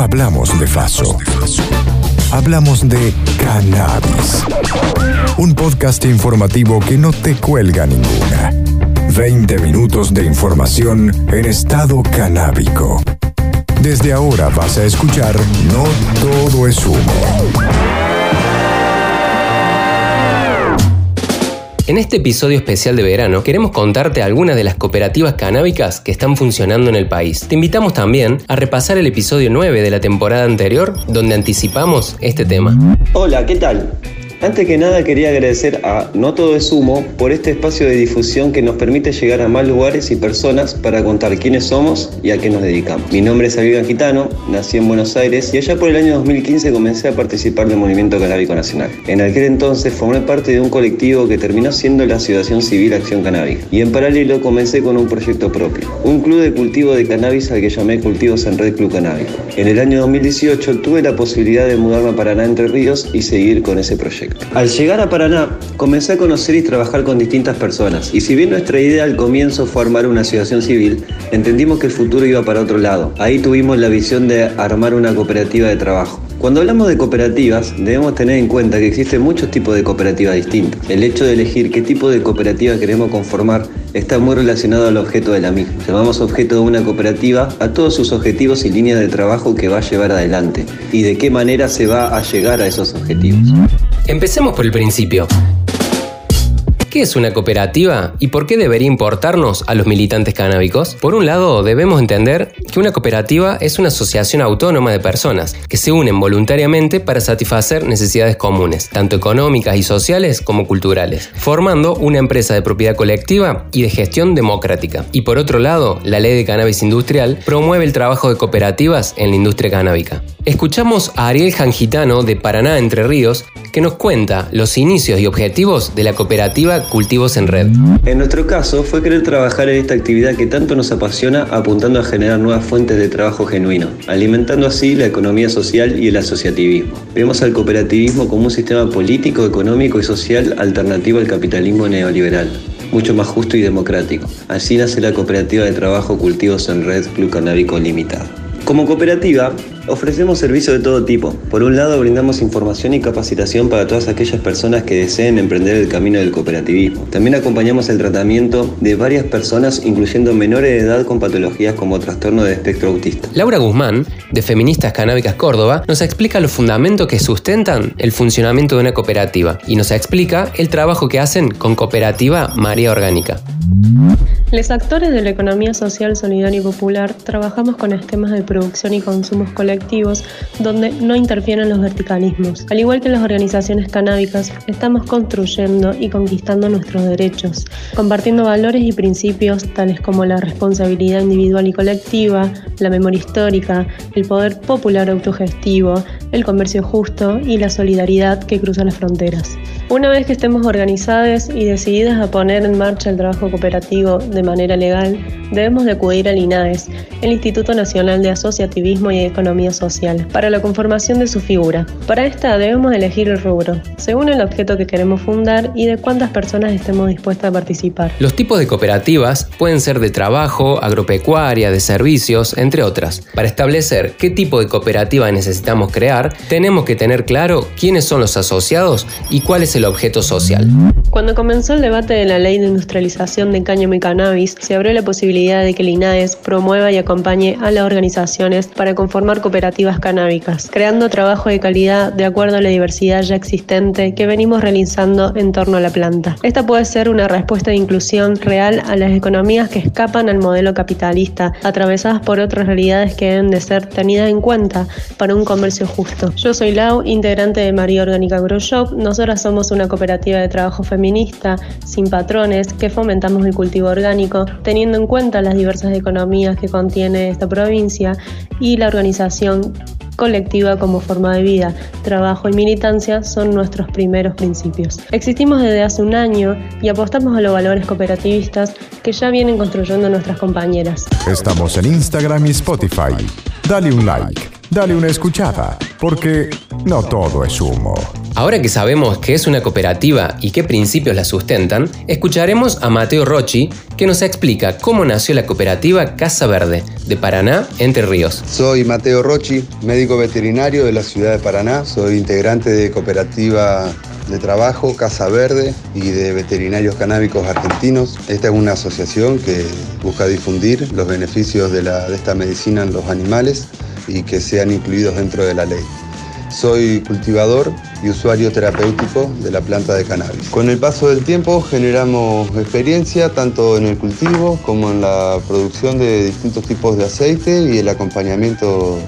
Hablamos de Faso. Hablamos de cannabis. Un podcast informativo que no te cuelga ninguna. 20 minutos de información en estado canábico. Desde ahora vas a escuchar No todo es humo. En este episodio especial de verano queremos contarte algunas de las cooperativas canábicas que están funcionando en el país. Te invitamos también a repasar el episodio 9 de la temporada anterior donde anticipamos este tema. Hola, ¿qué tal? Antes que nada quería agradecer a No Todo es Humo por este espacio de difusión que nos permite llegar a más lugares y personas para contar quiénes somos y a qué nos dedicamos. Mi nombre es Avivan Gitano, nací en Buenos Aires y allá por el año 2015 comencé a participar del Movimiento Canábico Nacional. En aquel entonces formé parte de un colectivo que terminó siendo la Asociación Civil Acción Canábica y en paralelo comencé con un proyecto propio, un club de cultivo de cannabis al que llamé Cultivos en Red Club Canábico. En el año 2018 tuve la posibilidad de mudarme a Paraná Entre Ríos y seguir con ese proyecto. Al llegar a Paraná, comencé a conocer y trabajar con distintas personas, y si bien nuestra idea al comienzo fue armar una asociación civil, entendimos que el futuro iba para otro lado. Ahí tuvimos la visión de armar una cooperativa de trabajo. Cuando hablamos de cooperativas, debemos tener en cuenta que existen muchos tipos de cooperativas distintas. El hecho de elegir qué tipo de cooperativa queremos conformar está muy relacionado al objeto de la misma. Llamamos objeto de una cooperativa a todos sus objetivos y líneas de trabajo que va a llevar adelante y de qué manera se va a llegar a esos objetivos. Empecemos por el principio. ¿Qué es una cooperativa y por qué debería importarnos a los militantes canábicos? Por un lado, debemos entender que una cooperativa es una asociación autónoma de personas que se unen voluntariamente para satisfacer necesidades comunes, tanto económicas y sociales como culturales, formando una empresa de propiedad colectiva y de gestión democrática. Y por otro lado, la ley de cannabis industrial promueve el trabajo de cooperativas en la industria canábica. Escuchamos a Ariel Jangitano de Paraná Entre Ríos que nos cuenta los inicios y objetivos de la cooperativa Cultivos en Red. En nuestro caso fue querer trabajar en esta actividad que tanto nos apasiona apuntando a generar nuevas fuentes de trabajo genuino, alimentando así la economía social y el asociativismo. Vemos al cooperativismo como un sistema político, económico y social alternativo al capitalismo neoliberal mucho más justo y democrático. Así nace la cooperativa de trabajo Cultivos en Red Club Canábico Limitado. Como cooperativa, Ofrecemos servicios de todo tipo. Por un lado, brindamos información y capacitación para todas aquellas personas que deseen emprender el camino del cooperativismo. También acompañamos el tratamiento de varias personas, incluyendo menores de edad con patologías como trastorno de espectro autista. Laura Guzmán, de Feministas Canábicas Córdoba, nos explica los fundamentos que sustentan el funcionamiento de una cooperativa y nos explica el trabajo que hacen con Cooperativa María Orgánica. Los actores de la economía social, solidaria y popular trabajamos con esquemas de producción y consumos colectivos donde no interfieren los verticalismos. Al igual que las organizaciones canábicas, estamos construyendo y conquistando nuestros derechos, compartiendo valores y principios tales como la responsabilidad individual y colectiva, la memoria histórica, el poder popular autogestivo, el comercio justo y la solidaridad que cruza las fronteras. Una vez que estemos organizadas y decididas a poner en marcha el trabajo cooperativo de manera legal, debemos de acudir al INAES, el Instituto Nacional de Asociativismo y Economía Social, para la conformación de su figura. Para esta debemos elegir el rubro, según el objeto que queremos fundar y de cuántas personas estemos dispuestas a participar. Los tipos de cooperativas pueden ser de trabajo, agropecuaria, de servicios, entre otras. Para establecer qué tipo de cooperativa necesitamos crear, tenemos que tener claro quiénes son los asociados y cuál es el objeto social. Cuando comenzó el debate de la ley de industrialización de cáñamo y cannabis, se abrió la posibilidad de que el INAES promueva y acompañe a las organizaciones para conformar cooperativas canábicas, creando trabajo de calidad de acuerdo a la diversidad ya existente que venimos realizando en torno a la planta. Esta puede ser una respuesta de inclusión real a las economías que escapan al modelo capitalista, atravesadas por otras realidades que deben de ser tenidas en cuenta para un comercio justo. Yo soy Lau, integrante de María Orgánica Grow Shop. Nosotras somos una cooperativa de trabajo feminista, sin patrones, que fomentamos el cultivo orgánico, teniendo en cuenta las diversas economías que contiene esta provincia y la organización colectiva como forma de vida, trabajo y militancia son nuestros primeros principios. Existimos desde hace un año y apostamos a los valores cooperativistas que ya vienen construyendo nuestras compañeras. Estamos en Instagram y Spotify. Dale un like, dale una escuchada, porque no todo es humo. Ahora que sabemos qué es una cooperativa y qué principios la sustentan, escucharemos a Mateo Rochi, que nos explica cómo nació la cooperativa Casa Verde de Paraná, Entre Ríos. Soy Mateo Rochi, médico veterinario de la ciudad de Paraná, soy integrante de cooperativa de trabajo Casa Verde y de veterinarios canábicos argentinos. Esta es una asociación que busca difundir los beneficios de, de esta medicina en los animales y que sean incluidos dentro de la ley. Soy cultivador y usuario terapéutico de la planta de cannabis. Con el paso del tiempo generamos experiencia tanto en el cultivo como en la producción de distintos tipos de aceite y el acompañamiento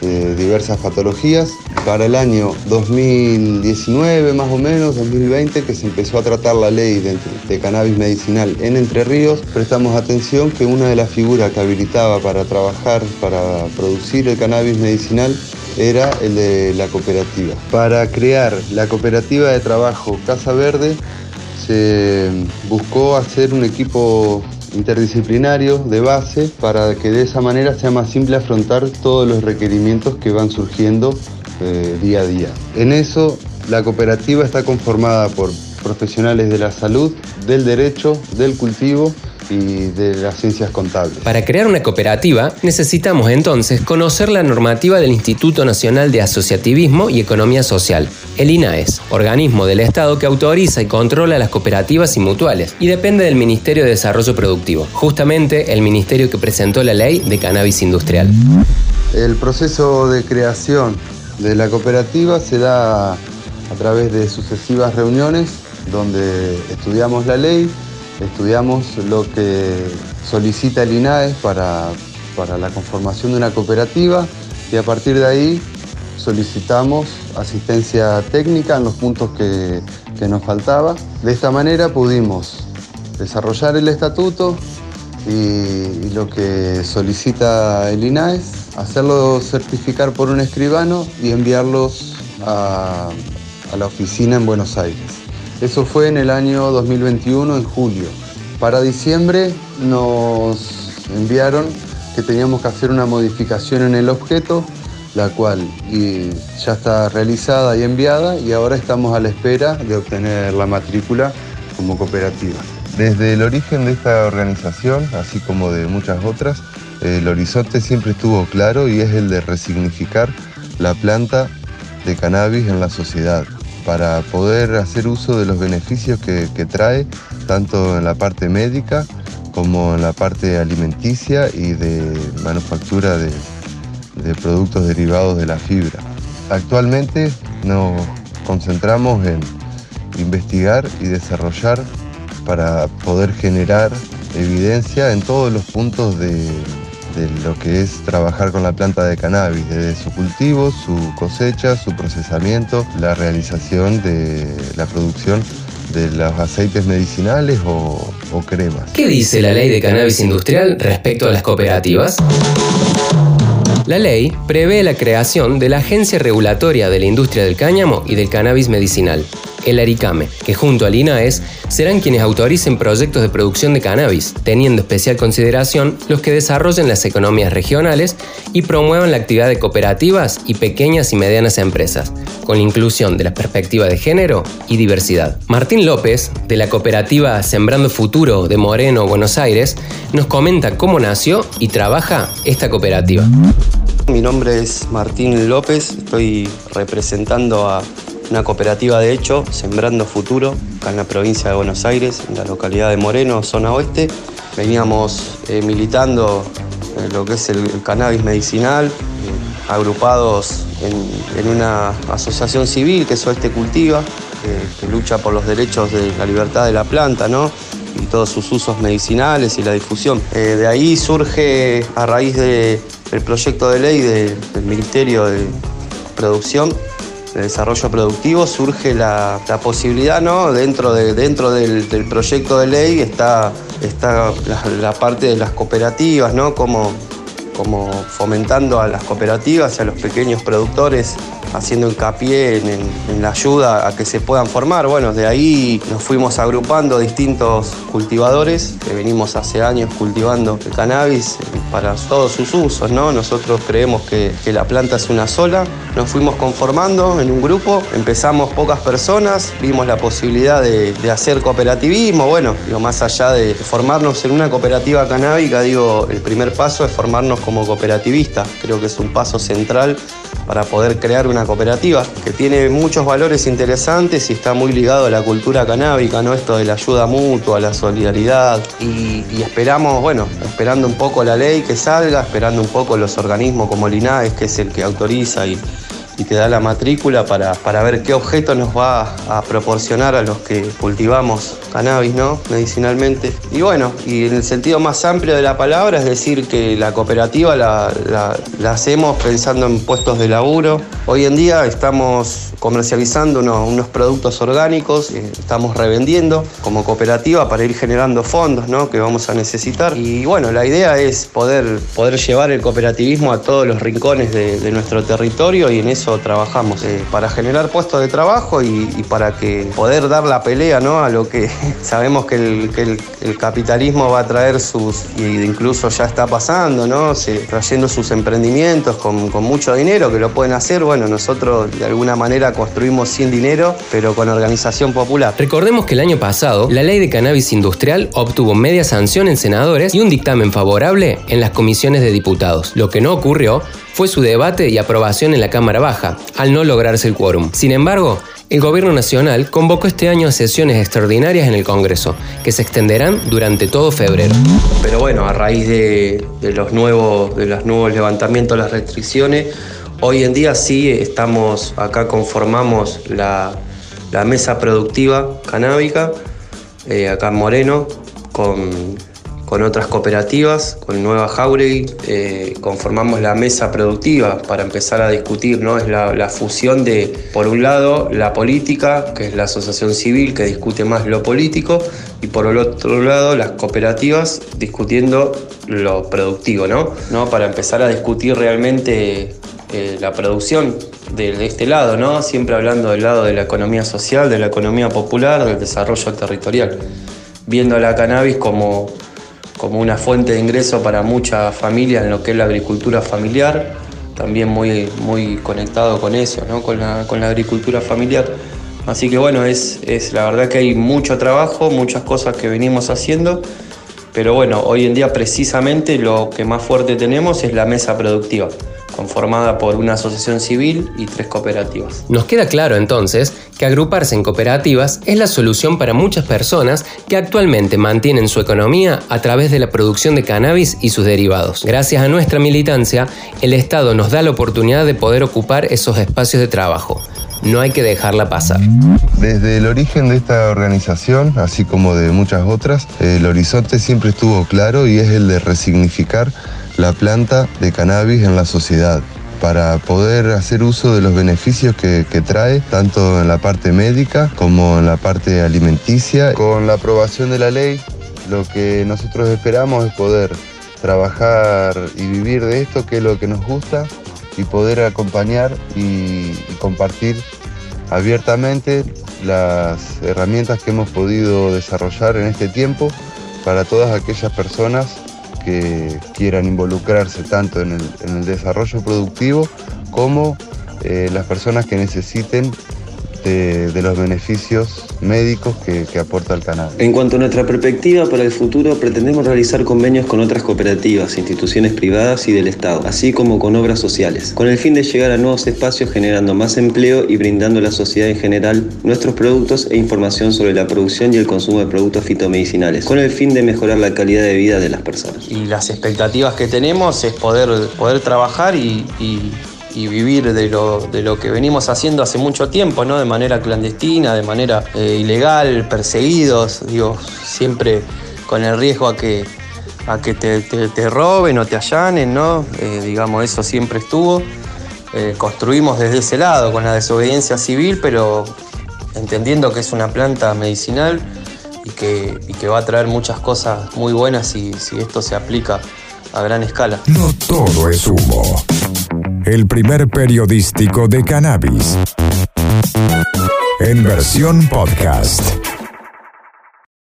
de diversas patologías. Para el año 2019 más o menos, 2020, que se empezó a tratar la ley de, de, cannabis medicinal en Entre Ríos, prestamos atención que una de las figuras que habilitaba para trabajar, para producir el cannabis medicinal, era el de la cooperativa. Para crear la cooperativa de trabajo Casa Verde se buscó hacer un equipo interdisciplinario de base para que de esa manera sea más simple afrontar todos los requerimientos que van surgiendo eh, día a día. En eso la cooperativa está conformada por profesionales de la salud, del derecho, del cultivo y de las ciencias contables. Para crear una cooperativa necesitamos entonces conocer la normativa del Instituto Nacional de Asociativismo y Economía Social, el INAES, organismo del Estado que autoriza y controla las cooperativas y mutuales, y depende del Ministerio de Desarrollo Productivo, justamente el ministerio que presentó la ley de cannabis industrial. El proceso de creación de la cooperativa se da a través de sucesivas reuniones donde estudiamos la ley, estudiamos lo que solicita el INAES para, para la conformación de una cooperativa y a partir de ahí solicitamos asistencia técnica en los puntos que, que, nos faltaba. De esta manera pudimos desarrollar el estatuto y, lo que solicita el INAES, hacerlo certificar por un escribano y enviarlos a, a la oficina en Buenos Aires. Eso fue en el año 2021, en julio. Para diciembre nos enviaron que teníamos que hacer una modificación en el objeto, la cual ya está realizada y enviada y ahora estamos a la espera de obtener la matrícula como cooperativa. Desde el origen de esta organización, así como de muchas otras, el horizonte siempre estuvo claro y es el de resignificar la planta de cannabis en la sociedad, para poder hacer uso de los beneficios que, que, trae, tanto en la parte médica como en la parte alimenticia y de manufactura de, de productos derivados de la fibra. Actualmente nos concentramos en investigar y desarrollar para poder generar evidencia en todos los puntos de, de lo que es trabajar con la planta de cannabis, desde su cultivo, su cosecha, su procesamiento, la realización de la producción de los aceites medicinales o, o cremas. ¿Qué dice la ley de cannabis industrial respecto a las cooperativas? La ley prevé la creación de la Agencia Regulatoria de la Industria del Cáñamo y del Cannabis Medicinal, el ARICAME, que junto al INAES serán quienes autoricen proyectos de producción de cannabis, teniendo especial consideración los que desarrollen las economías regionales y promuevan la actividad de cooperativas y pequeñas y medianas empresas, con la inclusión de la perspectiva de género y diversidad. Martín López, de la cooperativa Sembrando Futuro de Moreno, Buenos Aires, nos comenta cómo nació y trabaja esta cooperativa. Mi nombre es Martín López, estoy representando a una cooperativa de hecho, Sembrando Futuro, acá en la provincia de Buenos Aires, en la localidad de Moreno, zona oeste. Veníamos eh, militando en lo que es el, cannabis medicinal, eh, agrupados en, una asociación civil que es Oeste Cultiva, eh, que lucha por los derechos de la libertad de la planta, ¿no? y todos sus usos medicinales y la difusión. Eh, de ahí surge, a raíz del de proyecto de ley de, del Ministerio de Producción, de Desarrollo Productivo, surge la, posibilidad, ¿no? Dentro, de, dentro del, proyecto de ley está, está la, la, parte de las cooperativas, ¿no? Como, como fomentando a las cooperativas y a los pequeños productores haciendo hincapié en, la ayuda a que se puedan formar. Bueno, de ahí nos fuimos agrupando distintos cultivadores que venimos hace años cultivando el cannabis para todos sus usos, ¿no? Nosotros creemos que, la planta es una sola. Nos fuimos conformando en un grupo, empezamos pocas personas, vimos la posibilidad de, hacer cooperativismo, bueno, digo, más allá de formarnos en una cooperativa canábica, digo, el primer paso es formarnos como cooperativistas. Creo que es un paso central para poder crear una cooperativa que tiene muchos valores interesantes y está muy ligado a la cultura canábica, ¿no? Esto de la ayuda mutua, la solidaridad y, esperamos, bueno, esperando un poco la ley que salga, esperando un poco los organismos como el INAES, que es el que autoriza y, y te da la matrícula para, para ver qué objeto nos va a proporcionar a los que cultivamos cannabis, ¿no? Medicinalmente. Y bueno, y en el sentido más amplio de la palabra, es decir, que la cooperativa la, la, hacemos pensando en puestos de laburo. Hoy en día estamos comercializando unos, productos orgánicos, eh, estamos revendiendo como cooperativa para ir generando fondos, ¿no? Que vamos a necesitar. Y bueno, la idea es poder, poder llevar el cooperativismo a todos los rincones de, nuestro territorio y en eso trabajamos, eh, para generar puestos de trabajo y, para que poder dar la pelea ¿no? a lo que sabemos que el, capitalismo va a traer sus, y incluso ya está pasando, ¿no? trayendo sus emprendimientos con, con mucho dinero que lo pueden hacer. Bueno, nosotros de alguna manera construimos sin dinero, pero con organización popular. Recordemos que el año pasado la ley de cannabis industrial obtuvo media sanción en senadores y un dictamen favorable en las comisiones de diputados. Lo que no ocurrió fue su debate y aprobación en la Cámara Baja, al no lograrse el quórum. Sin embargo, el Gobierno Nacional convocó este año a sesiones extraordinarias en el Congreso, que se extenderán durante todo febrero. Pero bueno, a raíz de, los, nuevos, de los nuevos levantamientos de las restricciones, hoy en día sí estamos, acá conformamos la, mesa productiva canábica, eh, acá en Moreno, con con otras cooperativas, con Nueva Jauregui, eh, conformamos la mesa productiva para empezar a discutir, ¿no? Es la, fusión de, por un lado, la política, que es la asociación civil que discute más lo político, y por el otro lado, las cooperativas discutiendo lo productivo, ¿no? ¿No? Para empezar a discutir realmente eh, la producción de, este lado, ¿no? Siempre hablando del lado de la economía social, de la economía popular, del desarrollo territorial, viendo la cannabis como como una fuente de ingreso para muchas familias en lo que es la agricultura familiar, también muy, muy conectado con eso, ¿no? con, la, con la agricultura familiar. Así que bueno, es, es la verdad que hay mucho trabajo, muchas cosas que venimos haciendo, pero bueno, hoy en día precisamente lo que más fuerte tenemos es la mesa productiva conformada por una asociación civil y tres cooperativas. Nos queda claro entonces que agruparse en cooperativas es la solución para muchas personas que actualmente mantienen su economía a través de la producción de cannabis y sus derivados. Gracias a nuestra militancia, el Estado nos da la oportunidad de poder ocupar esos espacios de trabajo. No hay que dejarla pasar. Desde el origen de esta organización, así como de muchas otras, el horizonte siempre estuvo claro y es el de resignificar la planta de cannabis en la sociedad para poder hacer uso de los beneficios que, trae, tanto en la parte médica como en la parte alimenticia. Con la aprobación de la ley, lo que nosotros esperamos es poder trabajar y vivir de esto, que es lo que nos gusta, y poder acompañar y compartir abiertamente las herramientas que hemos podido desarrollar en este tiempo para todas aquellas personas que quieran involucrarse tanto en el, desarrollo productivo como eh, las personas que necesiten de, los beneficios médicos que, aporta el canal. En cuanto a nuestra perspectiva para el futuro, pretendemos realizar convenios con otras cooperativas, instituciones privadas y del Estado, así como con obras sociales, con el fin de llegar a nuevos espacios generando más empleo y brindando a la sociedad en general nuestros productos e información sobre la producción y el consumo de productos fitomedicinales, con el fin de mejorar la calidad de vida de las personas. Y las expectativas que tenemos es poder, poder trabajar y y vivir de lo, de lo que venimos haciendo hace mucho tiempo, ¿no? De manera clandestina, de manera eh, ilegal, perseguidos, digo, siempre con el riesgo a que, a que te, roben o te allanen, ¿no? Eh, digamos, eso siempre estuvo. Eh, construimos desde ese lado, con la desobediencia civil, pero entendiendo que es una planta medicinal y que, y que va a traer muchas cosas muy buenas si, si esto se aplica a gran escala. No todo es humo. El primer periodístico de cannabis. En versión podcast.